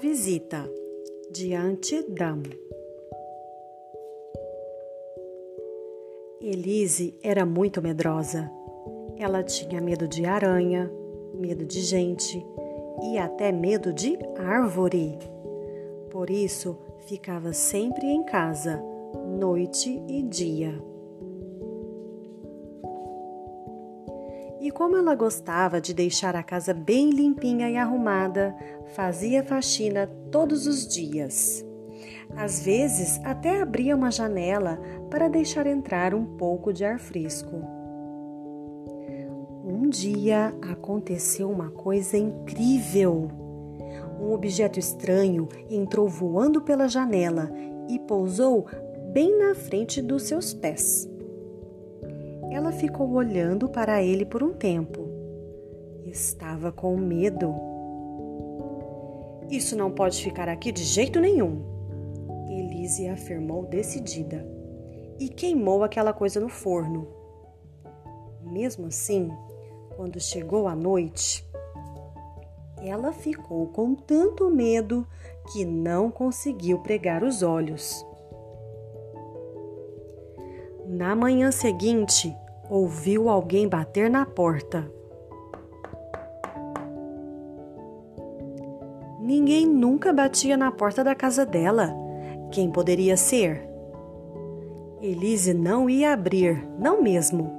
visita diante Dam. Elise era muito medrosa. Ela tinha medo de aranha, medo de gente e até medo de árvore. Por isso, ficava sempre em casa, noite e dia. E como ela gostava de deixar a casa bem limpinha e arrumada, fazia faxina todos os dias. Às vezes, até abria uma janela para deixar entrar um pouco de ar fresco. Um dia aconteceu uma coisa incrível. Um objeto estranho entrou voando pela janela e pousou bem na frente dos seus pés. Ela ficou olhando para ele por um tempo. Estava com medo. Isso não pode ficar aqui de jeito nenhum, Elise afirmou decidida e queimou aquela coisa no forno. Mesmo assim, quando chegou a noite, ela ficou com tanto medo que não conseguiu pregar os olhos. Na manhã seguinte, ouviu alguém bater na porta. Ninguém nunca batia na porta da casa dela. Quem poderia ser? Elise não ia abrir, não mesmo.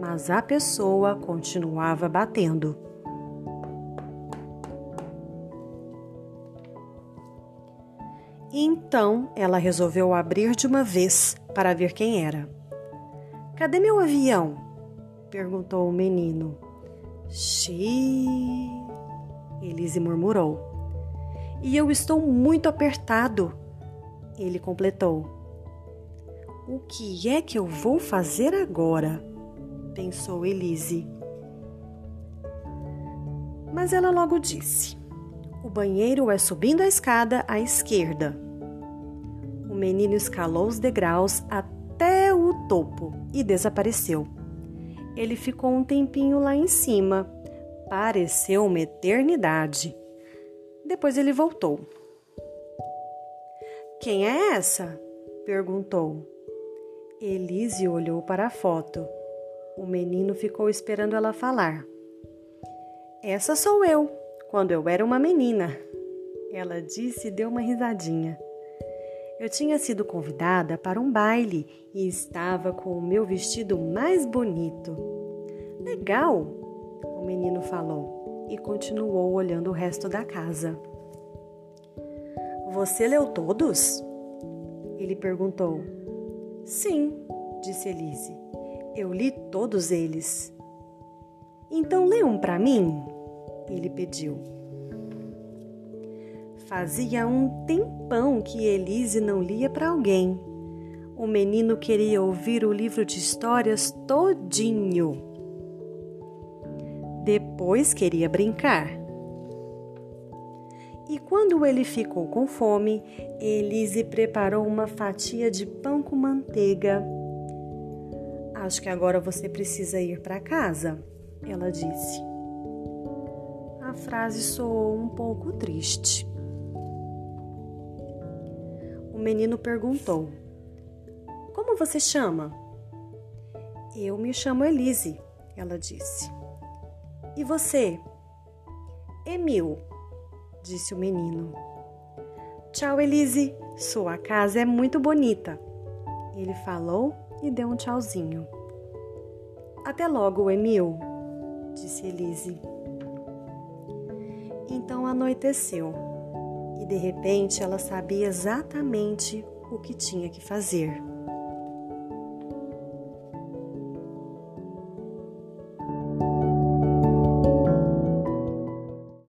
Mas a pessoa continuava batendo. Então ela resolveu abrir de uma vez para ver quem era. Cadê meu avião? perguntou o menino. Xiii, Elise murmurou. E eu estou muito apertado, ele completou. O que é que eu vou fazer agora? pensou Elise. Mas ela logo disse: O banheiro é subindo a escada à esquerda. Menino escalou os degraus até o topo e desapareceu. Ele ficou um tempinho lá em cima. Pareceu uma eternidade. Depois ele voltou. Quem é essa? perguntou. Elise olhou para a foto. O menino ficou esperando ela falar. Essa sou eu, quando eu era uma menina. Ela disse e deu uma risadinha. Eu tinha sido convidada para um baile e estava com o meu vestido mais bonito. Legal, o menino falou e continuou olhando o resto da casa. Você leu todos? Ele perguntou. Sim, disse Elise. Eu li todos eles. Então lê um para mim? Ele pediu. Fazia um tempão que Elise não lia para alguém. O menino queria ouvir o livro de histórias todinho. Depois queria brincar. E quando ele ficou com fome, Elise preparou uma fatia de pão com manteiga. Acho que agora você precisa ir para casa, ela disse. A frase soou um pouco triste. Menino perguntou: Como você chama? Eu me chamo Elise, ela disse. E você? Emil, disse o menino. Tchau, Elise. Sua casa é muito bonita. Ele falou e deu um tchauzinho. Até logo, Emil, disse Elise. Então anoiteceu e de repente ela sabia exatamente o que tinha que fazer.